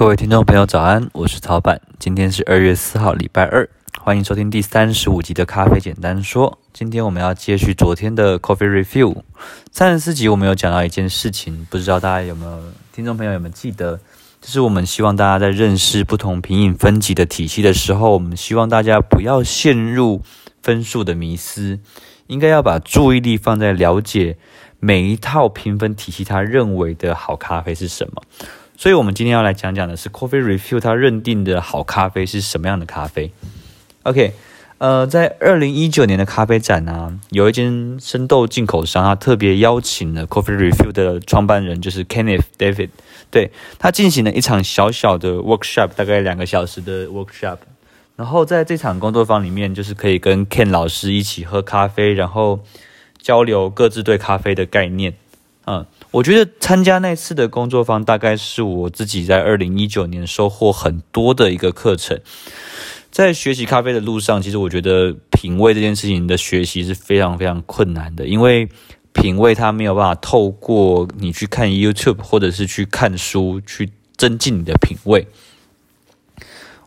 各位听众朋友，早安！我是曹板，今天是二月四号，礼拜二，欢迎收听第三十五集的咖啡简单说。今天我们要接续昨天的 Coffee Review，三十四集我们有讲到一件事情，不知道大家有没有听众朋友有没有记得？就是我们希望大家在认识不同品饮分级的体系的时候，我们希望大家不要陷入分数的迷思，应该要把注意力放在了解每一套评分体系，他认为的好咖啡是什么。所以，我们今天要来讲讲的是 Coffee Review 它认定的好咖啡是什么样的咖啡？OK，呃，在二零一九年的咖啡展啊，有一间生豆进口商，他特别邀请了 Coffee Review 的创办人，就是 Kenneth David，对，他进行了一场小小的 workshop，大概两个小时的 workshop。然后在这场工作坊里面，就是可以跟 Ken 老师一起喝咖啡，然后交流各自对咖啡的概念，嗯。我觉得参加那次的工作坊，大概是我自己在二零一九年收获很多的一个课程。在学习咖啡的路上，其实我觉得品味这件事情的学习是非常非常困难的，因为品味它没有办法透过你去看 YouTube 或者是去看书去增进你的品味。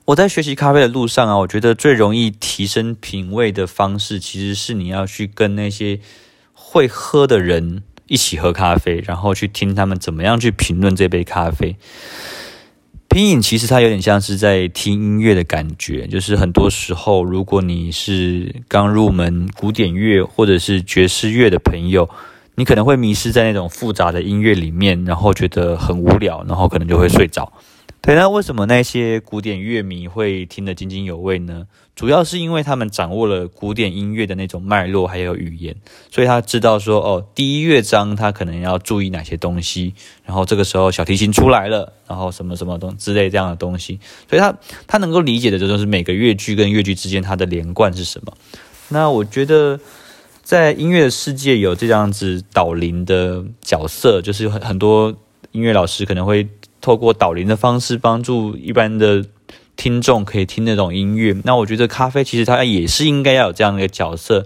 我在学习咖啡的路上啊，我觉得最容易提升品味的方式，其实是你要去跟那些会喝的人。一起喝咖啡，然后去听他们怎么样去评论这杯咖啡。品饮其实它有点像是在听音乐的感觉，就是很多时候，如果你是刚入门古典乐或者是爵士乐的朋友，你可能会迷失在那种复杂的音乐里面，然后觉得很无聊，然后可能就会睡着。对，那为什么那些古典乐迷会听得津津有味呢？主要是因为他们掌握了古典音乐的那种脉络还有语言，所以他知道说，哦，第一乐章他可能要注意哪些东西，然后这个时候小提琴出来了，然后什么什么东之类这样的东西，所以他他能够理解的就是每个乐句跟乐句之间它的连贯是什么。那我觉得在音乐的世界有这样子导聆的角色，就是很很多音乐老师可能会。透过导聆的方式帮助一般的听众可以听那种音乐，那我觉得咖啡其实它也是应该要有这样的一个角色，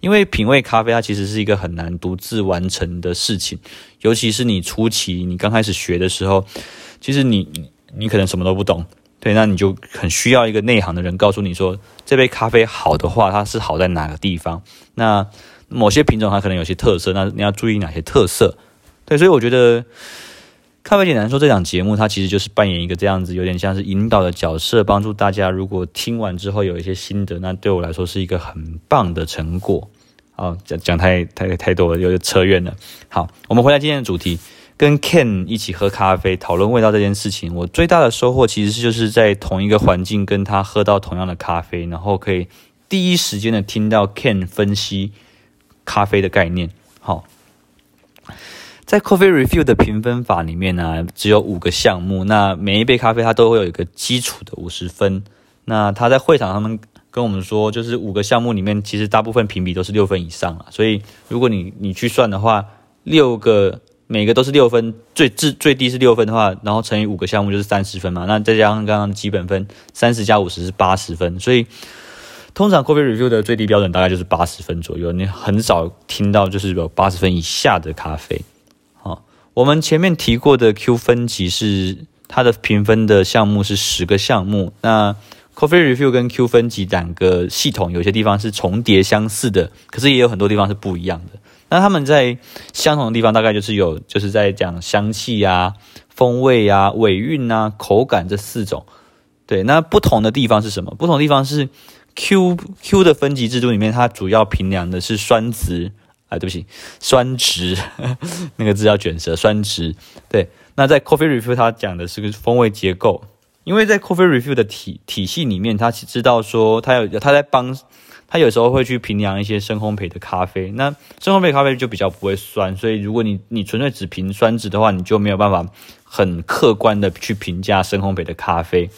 因为品味咖啡它其实是一个很难独自完成的事情，尤其是你初期你刚开始学的时候，其实你你可能什么都不懂，对，那你就很需要一个内行的人告诉你说，这杯咖啡好的话，它是好在哪个地方，那某些品种它可能有些特色，那你要注意哪些特色，对，所以我觉得。咖啡简单说，这档节目它其实就是扮演一个这样子，有点像是引导的角色，帮助大家。如果听完之后有一些心得，那对我来说是一个很棒的成果。好，讲讲太太太多了，有点扯远了。好，我们回来今天的主题，跟 Ken 一起喝咖啡，讨论味道这件事情。我最大的收获其实就是在同一个环境跟他喝到同样的咖啡，然后可以第一时间的听到 Ken 分析咖啡的概念。好。在 Coffee Review 的评分法里面呢、只有五个项目。那每一杯咖啡它都会有一个基础的五十分。那他在会场他们跟我们说，就是五个项目里面，其实大部分评比都是六分以上啊。所以如果你你去算的话，六个每个都是六分，最最最低是六分的话，然后乘以五个项目就是三十分嘛。那再加上刚刚基本分，三十加五十是八十分。所以通常 Coffee Review 的最低标准大概就是八十分左右。你很少听到就是有八十分以下的咖啡。我们前面提过的 Q 分级是它的评分的项目是十个项目。那 Coffee Review 跟 Q 分级两个系统有些地方是重叠相似的，可是也有很多地方是不一样的。那他们在相同的地方大概就是有，就是在讲香气啊、风味啊、尾韵啊、口感这四种。对，那不同的地方是什么？不同的地方是 Q Q 的分级制度里面，它主要评量的是酸值。啊，对不起，酸值 那个字要卷舌，酸值。对，那在 Coffee Review 它讲的是个风味结构，因为在 Coffee Review 的体体系里面，他知道说他有他在帮，他有时候会去评量一些深烘焙的咖啡。那深烘焙咖啡就比较不会酸，所以如果你你纯粹只评酸值的话，你就没有办法很客观的去评价深烘焙的咖啡。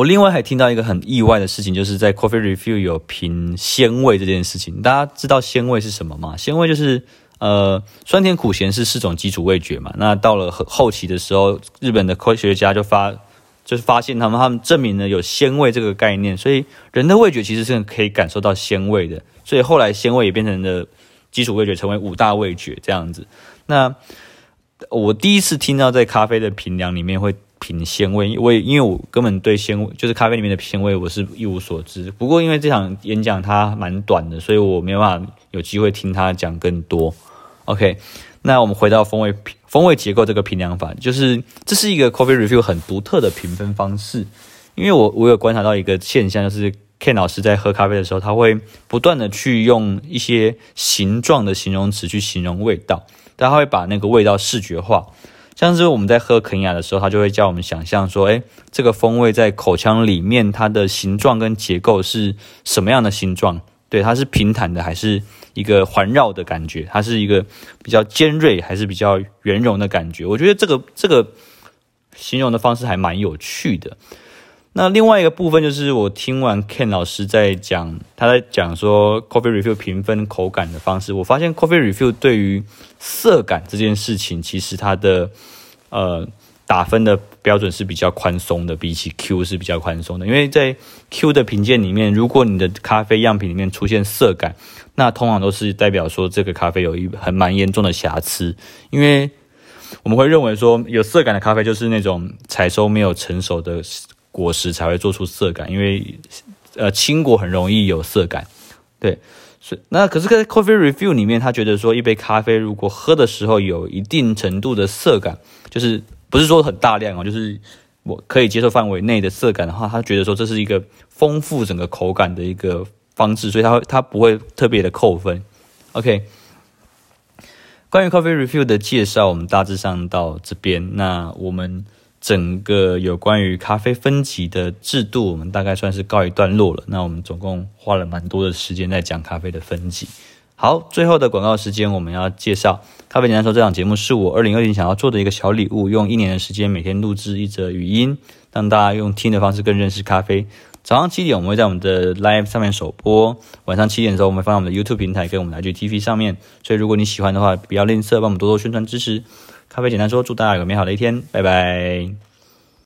我另外还听到一个很意外的事情，就是在 Coffee Review 有评鲜味这件事情。大家知道鲜味是什么吗？鲜味就是呃酸甜苦咸是四种基础味觉嘛。那到了后期的时候，日本的科学家就发就是发现他们他们证明了有鲜味这个概念，所以人的味觉其实是可以感受到鲜味的。所以后来鲜味也变成了基础味觉，成为五大味觉这样子。那我第一次听到在咖啡的评量里面会品鲜味，我也因为我根本对鲜味就是咖啡里面的鲜味我是一无所知。不过因为这场演讲它蛮短的，所以我没有办法有机会听他讲更多。OK，那我们回到风味风味结构这个评量法，就是这是一个 Coffee Review 很独特的评分方式。因为我我有观察到一个现象，就是 Ken 老师在喝咖啡的时候，他会不断的去用一些形状的形容词去形容味道，但他会把那个味道视觉化。像是我们在喝肯雅的时候，他就会叫我们想象说，哎，这个风味在口腔里面，它的形状跟结构是什么样的形状？对，它是平坦的，还是一个环绕的感觉？它是一个比较尖锐，还是比较圆融的感觉？我觉得这个这个形容的方式还蛮有趣的。那另外一个部分就是，我听完 Ken 老师在讲，他在讲说 Coffee Refill 评分口感的方式，我发现 Coffee Refill 对于涩感这件事情，其实它的呃打分的标准是比较宽松的，比起 Q 是比较宽松的。因为在 Q 的评鉴里面，如果你的咖啡样品里面出现涩感，那通常都是代表说这个咖啡有一很蛮严重的瑕疵，因为我们会认为说有涩感的咖啡就是那种采收没有成熟的。果实才会做出涩感，因为呃青果很容易有涩感，对，是那可是，在 Coffee Review 里面，他觉得说一杯咖啡如果喝的时候有一定程度的涩感，就是不是说很大量哦，就是我可以接受范围内的涩感的话，他觉得说这是一个丰富整个口感的一个方式，所以他会他不会特别的扣分。OK，关于 Coffee Review 的介绍，我们大致上到这边，那我们。整个有关于咖啡分级的制度，我们大概算是告一段落了。那我们总共花了蛮多的时间在讲咖啡的分级。好，最后的广告时间，我们要介绍《咖啡简单说》这档节目是我二零二零想要做的一个小礼物，用一年的时间每天录制一则语音，让大家用听的方式更认识咖啡。早上七点我们会在我们的 Live 上面首播，晚上七点的时候我们会放在我们的 YouTube 平台跟我们的 IGTV 上面。所以如果你喜欢的话，不要吝啬，帮我们多多宣传支持。咖啡简单说，祝大家有个美好的一天，拜拜。